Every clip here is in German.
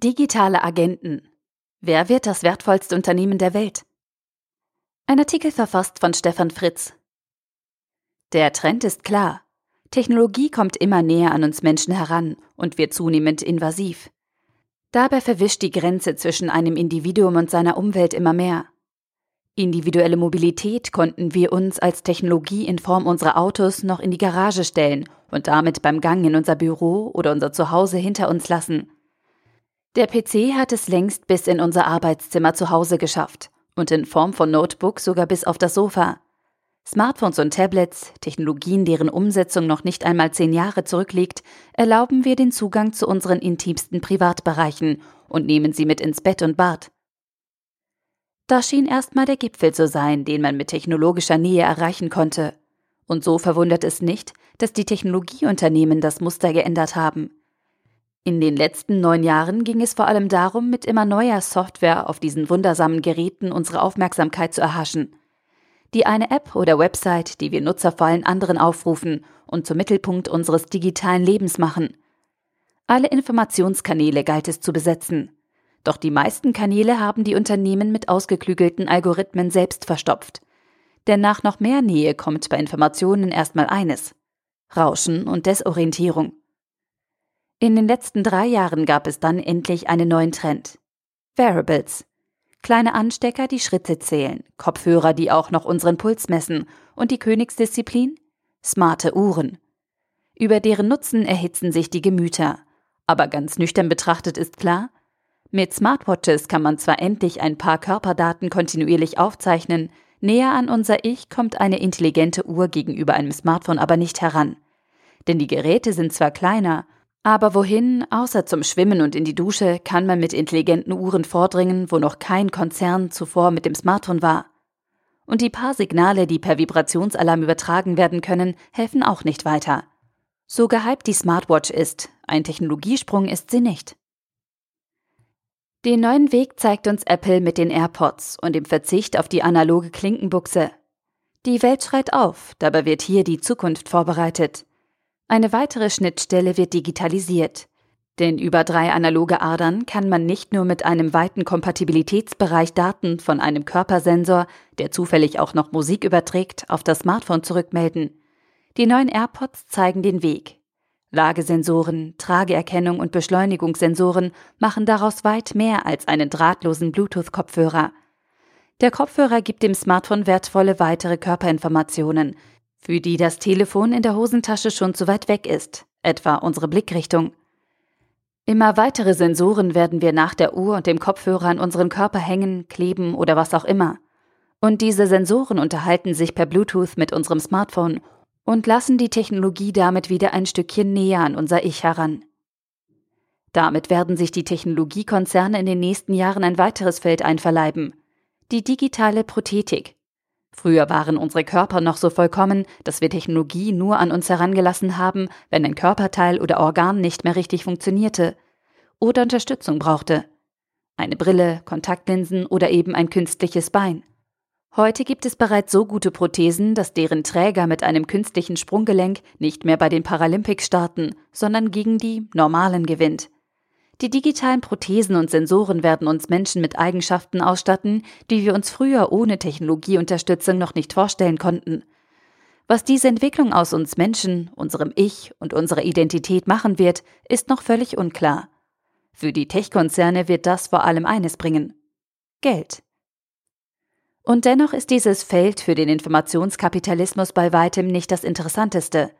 Digitale Agenten. Wer wird das wertvollste Unternehmen der Welt? Ein Artikel verfasst von Stefan Fritz. Der Trend ist klar. Technologie kommt immer näher an uns Menschen heran und wird zunehmend invasiv. Dabei verwischt die Grenze zwischen einem Individuum und seiner Umwelt immer mehr. Individuelle Mobilität konnten wir uns als Technologie in Form unserer Autos noch in die Garage stellen und damit beim Gang in unser Büro oder unser Zuhause hinter uns lassen. Der PC hat es längst bis in unser Arbeitszimmer zu Hause geschafft und in Form von Notebook sogar bis auf das Sofa. Smartphones und Tablets, Technologien, deren Umsetzung noch nicht einmal zehn Jahre zurückliegt, erlauben wir den Zugang zu unseren intimsten Privatbereichen und nehmen sie mit ins Bett und Bad. Das schien erstmal der Gipfel zu sein, den man mit technologischer Nähe erreichen konnte. Und so verwundert es nicht, dass die Technologieunternehmen das Muster geändert haben. In den letzten neun Jahren ging es vor allem darum, mit immer neuer Software auf diesen wundersamen Geräten unsere Aufmerksamkeit zu erhaschen. Die eine App oder Website, die wir Nutzer vor allen anderen aufrufen und zum Mittelpunkt unseres digitalen Lebens machen. Alle Informationskanäle galt es zu besetzen. Doch die meisten Kanäle haben die Unternehmen mit ausgeklügelten Algorithmen selbst verstopft. Denn nach noch mehr Nähe kommt bei Informationen erstmal eines Rauschen und Desorientierung. In den letzten drei Jahren gab es dann endlich einen neuen Trend. Variables. Kleine Anstecker, die Schritte zählen, Kopfhörer, die auch noch unseren Puls messen und die Königsdisziplin? Smarte Uhren. Über deren Nutzen erhitzen sich die Gemüter. Aber ganz nüchtern betrachtet ist klar, mit Smartwatches kann man zwar endlich ein paar Körperdaten kontinuierlich aufzeichnen, näher an unser Ich kommt eine intelligente Uhr gegenüber einem Smartphone aber nicht heran. Denn die Geräte sind zwar kleiner, aber wohin, außer zum Schwimmen und in die Dusche, kann man mit intelligenten Uhren vordringen, wo noch kein Konzern zuvor mit dem Smartphone war? Und die paar Signale, die per Vibrationsalarm übertragen werden können, helfen auch nicht weiter. So gehypt die Smartwatch ist, ein Technologiesprung ist sie nicht. Den neuen Weg zeigt uns Apple mit den AirPods und dem Verzicht auf die analoge Klinkenbuchse. Die Welt schreit auf, dabei wird hier die Zukunft vorbereitet. Eine weitere Schnittstelle wird digitalisiert. Denn über drei analoge Adern kann man nicht nur mit einem weiten Kompatibilitätsbereich Daten von einem Körpersensor, der zufällig auch noch Musik überträgt, auf das Smartphone zurückmelden. Die neuen AirPods zeigen den Weg. Lagesensoren, Trageerkennung und Beschleunigungssensoren machen daraus weit mehr als einen drahtlosen Bluetooth-Kopfhörer. Der Kopfhörer gibt dem Smartphone wertvolle weitere Körperinformationen, für die das Telefon in der Hosentasche schon zu weit weg ist, etwa unsere Blickrichtung. Immer weitere Sensoren werden wir nach der Uhr und dem Kopfhörer an unseren Körper hängen, kleben oder was auch immer. Und diese Sensoren unterhalten sich per Bluetooth mit unserem Smartphone und lassen die Technologie damit wieder ein Stückchen näher an unser Ich heran. Damit werden sich die Technologiekonzerne in den nächsten Jahren ein weiteres Feld einverleiben. Die digitale Prothetik. Früher waren unsere Körper noch so vollkommen, dass wir Technologie nur an uns herangelassen haben, wenn ein Körperteil oder Organ nicht mehr richtig funktionierte oder Unterstützung brauchte. Eine Brille, Kontaktlinsen oder eben ein künstliches Bein. Heute gibt es bereits so gute Prothesen, dass deren Träger mit einem künstlichen Sprunggelenk nicht mehr bei den Paralympics starten, sondern gegen die normalen gewinnt. Die digitalen Prothesen und Sensoren werden uns Menschen mit Eigenschaften ausstatten, die wir uns früher ohne Technologieunterstützung noch nicht vorstellen konnten. Was diese Entwicklung aus uns Menschen, unserem Ich und unserer Identität machen wird, ist noch völlig unklar. Für die Tech-Konzerne wird das vor allem eines bringen. Geld. Und dennoch ist dieses Feld für den Informationskapitalismus bei weitem nicht das interessanteste.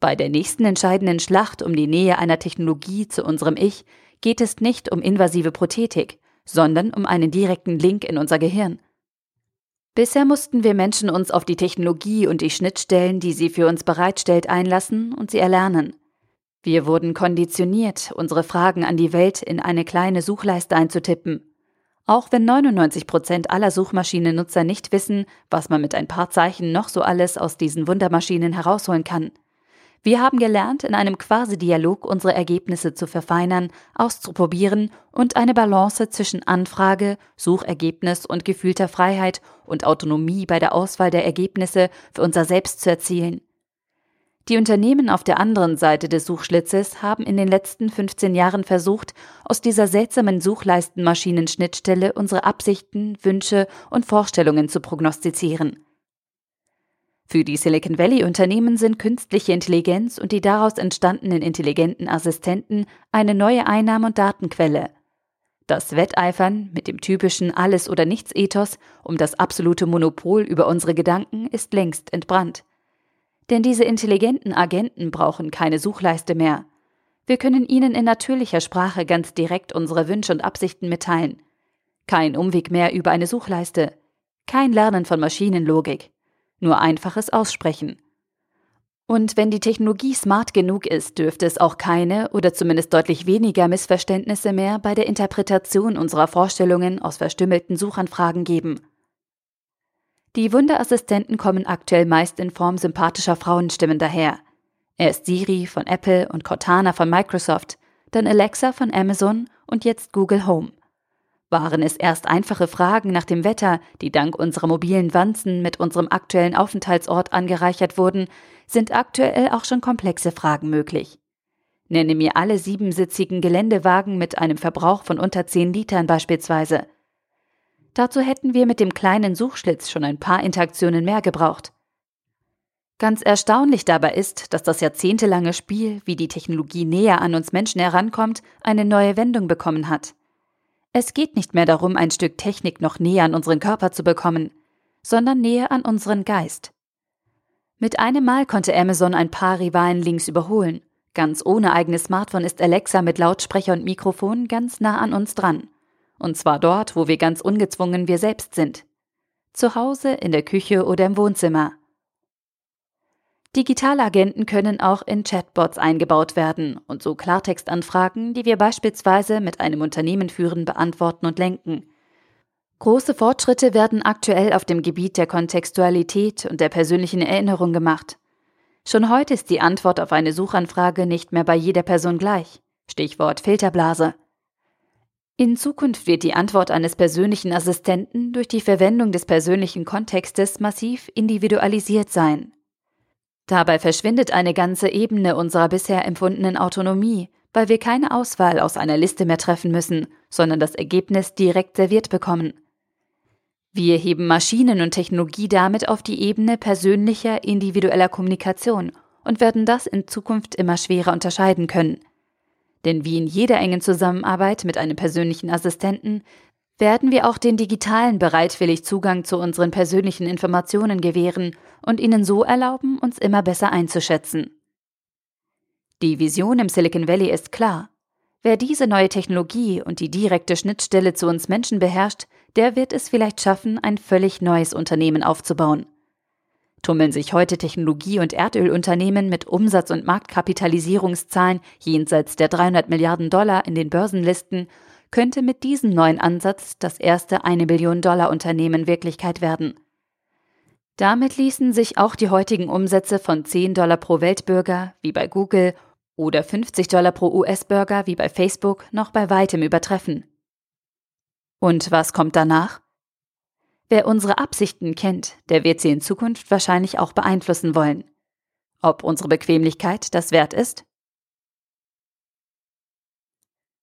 Bei der nächsten entscheidenden Schlacht um die Nähe einer Technologie zu unserem Ich geht es nicht um invasive Prothetik, sondern um einen direkten Link in unser Gehirn. Bisher mussten wir Menschen uns auf die Technologie und die Schnittstellen, die sie für uns bereitstellt, einlassen und sie erlernen. Wir wurden konditioniert, unsere Fragen an die Welt in eine kleine Suchleiste einzutippen. Auch wenn 99 Prozent aller Suchmaschinennutzer nicht wissen, was man mit ein paar Zeichen noch so alles aus diesen Wundermaschinen herausholen kann. Wir haben gelernt, in einem Quasi-Dialog unsere Ergebnisse zu verfeinern, auszuprobieren und eine Balance zwischen Anfrage, Suchergebnis und gefühlter Freiheit und Autonomie bei der Auswahl der Ergebnisse für unser Selbst zu erzielen. Die Unternehmen auf der anderen Seite des Suchschlitzes haben in den letzten 15 Jahren versucht, aus dieser seltsamen Suchleistenmaschinenschnittstelle unsere Absichten, Wünsche und Vorstellungen zu prognostizieren. Für die Silicon Valley Unternehmen sind künstliche Intelligenz und die daraus entstandenen intelligenten Assistenten eine neue Einnahme- und Datenquelle. Das Wetteifern mit dem typischen Alles- oder Nichts-Ethos um das absolute Monopol über unsere Gedanken ist längst entbrannt. Denn diese intelligenten Agenten brauchen keine Suchleiste mehr. Wir können ihnen in natürlicher Sprache ganz direkt unsere Wünsche und Absichten mitteilen. Kein Umweg mehr über eine Suchleiste. Kein Lernen von Maschinenlogik. Nur einfaches Aussprechen. Und wenn die Technologie smart genug ist, dürfte es auch keine oder zumindest deutlich weniger Missverständnisse mehr bei der Interpretation unserer Vorstellungen aus verstümmelten Suchanfragen geben. Die Wunderassistenten kommen aktuell meist in Form sympathischer Frauenstimmen daher. Erst Siri von Apple und Cortana von Microsoft, dann Alexa von Amazon und jetzt Google Home. Waren es erst einfache Fragen nach dem Wetter, die dank unserer mobilen Wanzen mit unserem aktuellen Aufenthaltsort angereichert wurden, sind aktuell auch schon komplexe Fragen möglich. Nenne mir alle siebensitzigen Geländewagen mit einem Verbrauch von unter 10 Litern beispielsweise. Dazu hätten wir mit dem kleinen Suchschlitz schon ein paar Interaktionen mehr gebraucht. Ganz erstaunlich dabei ist, dass das jahrzehntelange Spiel, wie die Technologie näher an uns Menschen herankommt, eine neue Wendung bekommen hat. Es geht nicht mehr darum, ein Stück Technik noch näher an unseren Körper zu bekommen, sondern näher an unseren Geist. Mit einem Mal konnte Amazon ein paar Rivalen links überholen. Ganz ohne eigenes Smartphone ist Alexa mit Lautsprecher und Mikrofon ganz nah an uns dran. Und zwar dort, wo wir ganz ungezwungen wir selbst sind. Zu Hause, in der Küche oder im Wohnzimmer. Digitalagenten können auch in Chatbots eingebaut werden und so Klartextanfragen, die wir beispielsweise mit einem Unternehmen führen, beantworten und lenken. Große Fortschritte werden aktuell auf dem Gebiet der Kontextualität und der persönlichen Erinnerung gemacht. Schon heute ist die Antwort auf eine Suchanfrage nicht mehr bei jeder Person gleich. Stichwort Filterblase. In Zukunft wird die Antwort eines persönlichen Assistenten durch die Verwendung des persönlichen Kontextes massiv individualisiert sein. Dabei verschwindet eine ganze Ebene unserer bisher empfundenen Autonomie, weil wir keine Auswahl aus einer Liste mehr treffen müssen, sondern das Ergebnis direkt serviert bekommen. Wir heben Maschinen und Technologie damit auf die Ebene persönlicher, individueller Kommunikation und werden das in Zukunft immer schwerer unterscheiden können. Denn wie in jeder engen Zusammenarbeit mit einem persönlichen Assistenten werden wir auch den Digitalen bereitwillig Zugang zu unseren persönlichen Informationen gewähren und ihnen so erlauben, uns immer besser einzuschätzen. Die Vision im Silicon Valley ist klar. Wer diese neue Technologie und die direkte Schnittstelle zu uns Menschen beherrscht, der wird es vielleicht schaffen, ein völlig neues Unternehmen aufzubauen tummeln sich heute Technologie- und Erdölunternehmen mit Umsatz- und Marktkapitalisierungszahlen jenseits der 300 Milliarden Dollar in den Börsenlisten, könnte mit diesem neuen Ansatz das erste eine Billion Dollar Unternehmen Wirklichkeit werden. Damit ließen sich auch die heutigen Umsätze von 10 Dollar pro Weltbürger, wie bei Google, oder 50 Dollar pro US-Bürger, wie bei Facebook, noch bei weitem übertreffen. Und was kommt danach? Wer unsere Absichten kennt, der wird sie in Zukunft wahrscheinlich auch beeinflussen wollen. Ob unsere Bequemlichkeit das wert ist?